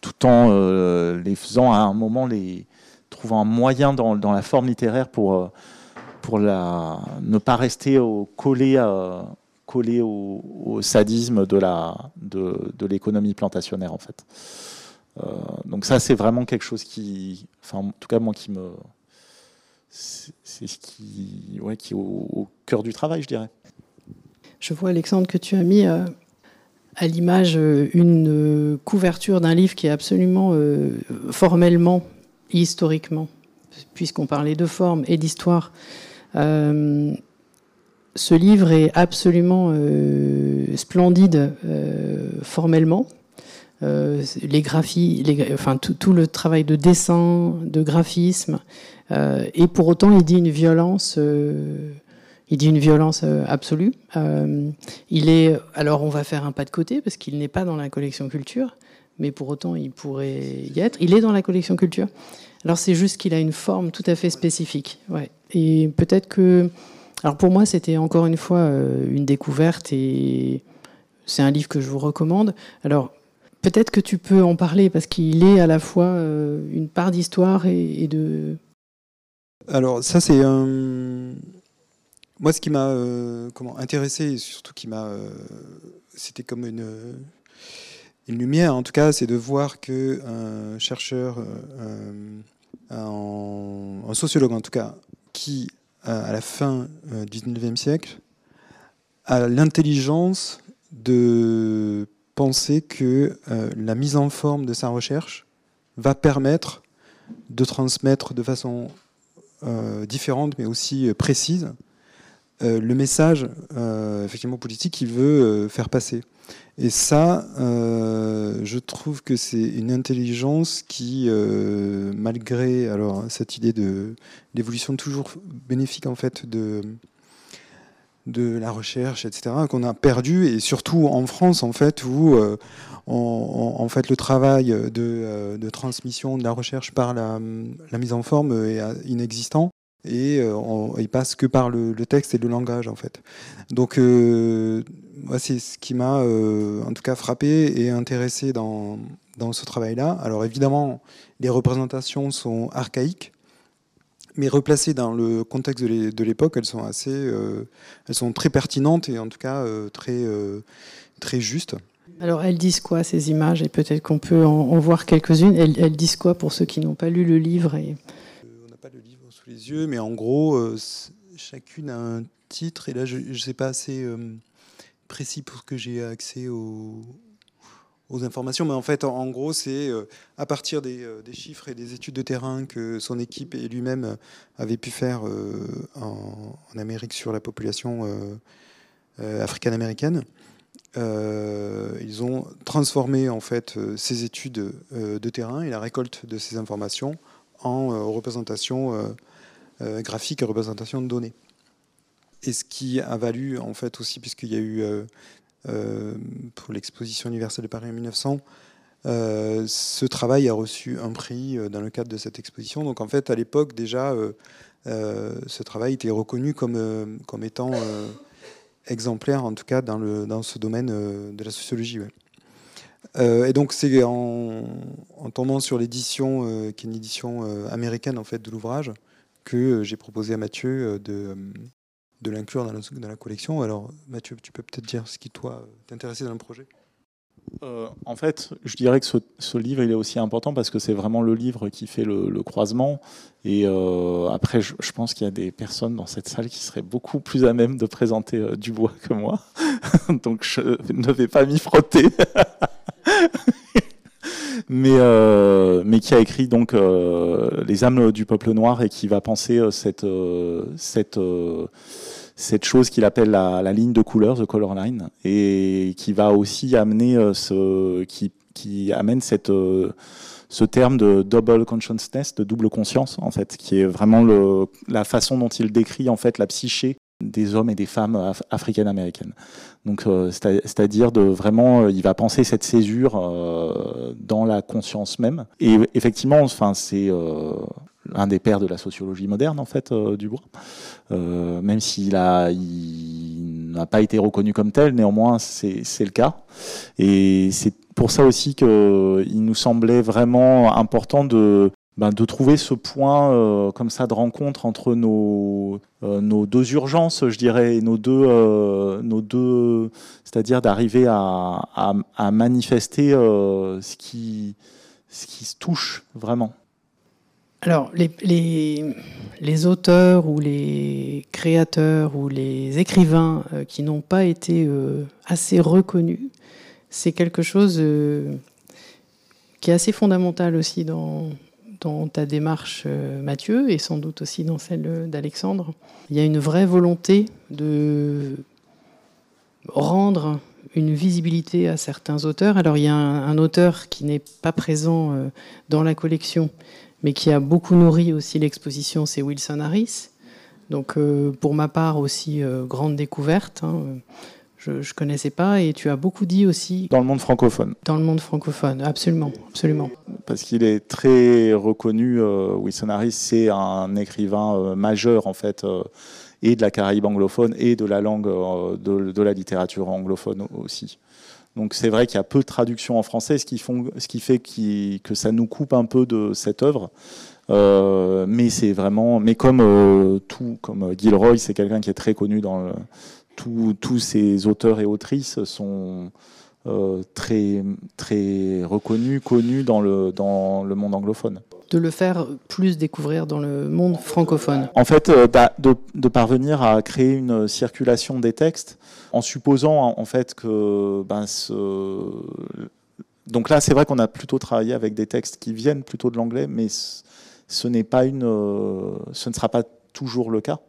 tout en les faisant à un moment, les, trouvant un moyen dans, la forme littéraire pour pour ne pas rester collé, collé au, sadisme de, la, de, de l'économie plantationnaire en fait. Euh, donc ça c'est vraiment quelque chose qui, enfin en tout cas moi qui me, c'est ce qui, ouais, qui est au, cœur du travail je dirais. Je vois Alexandre que tu as mis euh, à l'image euh, une couverture d'un livre qui est absolument formellement, historiquement, puisqu'on parlait de forme et d'histoire, euh, ce livre est absolument euh, splendide euh, formellement. les graphies, enfin tout, le travail de dessin, de graphisme, et pour autant il dit une violence il dit une violence absolue. il est, alors on va faire un pas de côté parce qu'il n'est pas dans la collection culture, mais pour autant il pourrait y être. Il est dans la collection culture. Alors c'est juste qu'il a une forme tout à fait spécifique. Ouais. Et peut-être que... Alors pour moi, c'était encore une fois euh, une découverte et c'est un livre que je vous recommande. Alors peut-être que tu peux en parler parce qu'il est à la fois euh, une part d'histoire et, de... Alors ça c'est un... Moi ce qui m'a euh, comment intéressé et surtout qui m'a... C'était comme une une lumière, en tout cas, c'est de voir que un chercheur, euh, un, sociologue en tout cas, qui à la fin euh, du 19e siècle a l'intelligence de penser que euh, la mise en forme de sa recherche va permettre de transmettre de façon différente mais aussi précise le message effectivement politique qu'il veut faire passer. Et ça, euh, je trouve que c'est une intelligence qui, euh, malgré alors cette idée de l'évolution toujours bénéfique en fait de de la recherche, etc., qu'on a perdu, et surtout en France, en fait, où euh, en fait le travail de, de, transmission de la recherche par la, mise en forme est inexistant et on, il passe que par le, texte et le langage, en fait. Donc moi, c'est ce qui m'a euh, en tout cas frappé et intéressé dans, dans ce travail-là. Alors évidemment, les représentations sont archaïques, mais replacées dans le contexte de l'époque, elles sont assez, euh, elles sont très pertinentes et en tout cas euh, très, très justes. Alors elles disent quoi ces images? Et peut-être qu'on peut en, voir quelques-unes. Elles, elles, disent quoi pour ceux qui n'ont pas lu le livre et... On n'a pas le livre sous les yeux, mais en gros, chacune a un titre et là je ne sais pas assez précis pour que j'ai accès au, aux informations. Mais en fait, en, gros, c'est à partir des, chiffres et des études de terrain que son équipe et lui-même avaient pu faire en, Amérique sur la population africaine-américaine. ils ont transformé en fait ces études de terrain et la récolte de ces informations en représentation graphique et représentation de données et ce qui a valu en fait aussi, puisqu'il y a eu euh, euh, pour l'exposition universelle de Paris en 1900, euh, ce travail a reçu un prix dans le cadre de cette exposition. Donc en fait, à l'époque déjà, ce travail était reconnu comme, comme étant exemplaire, en tout cas dans, le, dans ce domaine de la sociologie. et donc c'est en, en, tombant sur l'édition, qui est une édition américaine en fait de l'ouvrage, que j'ai proposé à Mathieu de, de l'inclure dans, la collection. Alors Mathieu, tu peux peut-être dire ce qui toi t'intéressait dans le projet? Euh, en fait, je dirais que ce, livre il est aussi important parce que c'est vraiment le livre qui fait le, croisement. Et euh, après, je, pense qu'il y a des personnes dans cette salle qui seraient beaucoup plus à même de présenter euh, Dubois que moi. Donc je ne vais pas m'y frotter. mais, mais qui a écrit donc Les âmes du peuple noir et qui va penser cette, cette chose qu'il appelle la, ligne de couleur, the color line, et qui va aussi amener euh, ce, qui, amène euh, ce terme de double consciousness, de double conscience, en fait, qui est vraiment la façon dont il décrit en fait la psyché des hommes et des femmes africaines américaines. Donc, euh, c'est-à-dire de vraiment, il va penser cette césure dans la conscience même. Et effectivement, enfin, c'est un des pères de la sociologie moderne, en fait, euh, Dubois. Euh, même s'il a, il n'a pas été reconnu comme tel, néanmoins, c'est le cas. Et c'est pour ça aussi qu'il nous semblait vraiment important de, ben, de trouver ce point euh, comme ça de rencontre entre nos, nos deux urgences, je dirais, nos deux, nos deux c'est-à-dire d'arriver à, à, manifester ce, qui, ce qui se touche vraiment. Alors, les, les, auteurs ou les créateurs ou les écrivains euh, qui n'ont pas été euh, assez reconnus, c'est quelque chose euh, qui est assez fondamental aussi dans, dans ta démarche, Mathieu, et sans doute aussi dans celle d'Alexandre. Il y a une vraie volonté de rendre une visibilité à certains auteurs. Alors, il y a un auteur qui n'est pas présent dans la collection, mais qui a beaucoup nourri aussi l'exposition, c'est Wilson Harris. Donc euh, pour ma part aussi, euh, grande découverte. Hein. Je ne connaissais pas et tu as beaucoup dit aussi... Dans le monde francophone. Dans le monde francophone, absolument. absolument. Parce qu'il est très reconnu, euh, Wilson Harris, c'est un écrivain majeur en fait, et de la Caraïbe anglophone et de la langue, de, de la littérature anglophone aussi. Donc c'est vrai qu'il y a peu de traductions en français, ce qui, font, ce qui fait que ça nous coupe un peu de cette œuvre. Euh, mais c'est vraiment, mais comme euh, tout, comme Gilroy, c'est quelqu'un qui est très connu dans le, tous ces auteurs et autrices sont euh, très très reconnus, connus dans le dans le monde anglophone de le faire plus découvrir dans le monde francophone En fait, euh, bah, de, parvenir à créer une circulation des textes en supposant en fait que ben, ce... donc là c'est vrai qu'on a plutôt travaillé avec des textes qui viennent plutôt de l'anglais, mais ce n'est pas une, euh, ce ne sera pas toujours le cas.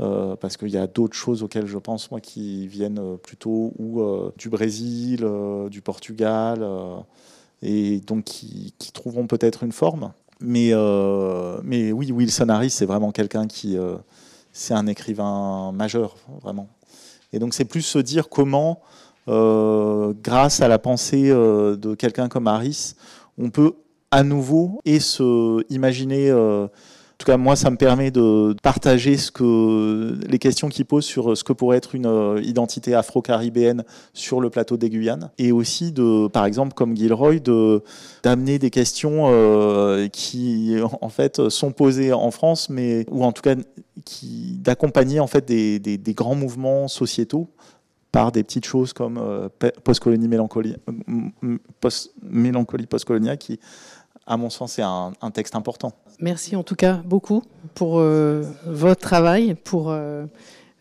Euh, parce qu'il y a d'autres choses auxquelles je pense moi qui viennent plutôt ou du Brésil, du Portugal, et donc qui, trouveront peut-être une forme. Mais, euh, oui, Wilson Harris, c'est vraiment quelqu'un qui. Euh, c'est un écrivain majeur, vraiment. Et donc, c'est plus se dire comment, euh, grâce à la pensée de quelqu'un comme Harris, on peut à nouveau et se imaginer tout cas, moi, ça me permet de partager les questions qu'il pose sur ce que pourrait être une euh, identité afro-caribéenne sur le plateau des Guyanes. Et aussi, de, par exemple, comme Gilroy, d'amener des questions euh, qui, en fait, sont posées en France, mais, ou en tout cas, d'accompagner en fait, des, grands mouvements sociétaux par des petites choses comme euh, post-colonie mélancolie, post mélancolie qui à mon sens, c'est un, texte important. Merci en tout cas beaucoup pour euh, votre travail, pour euh,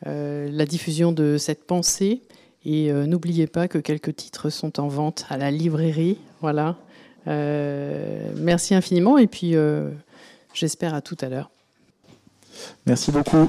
euh, la diffusion de cette pensée Et n'oubliez pas que quelques titres sont en vente à la librairie. Voilà. merci infiniment et puis j'espère à tout à l'heure. Merci beaucoup.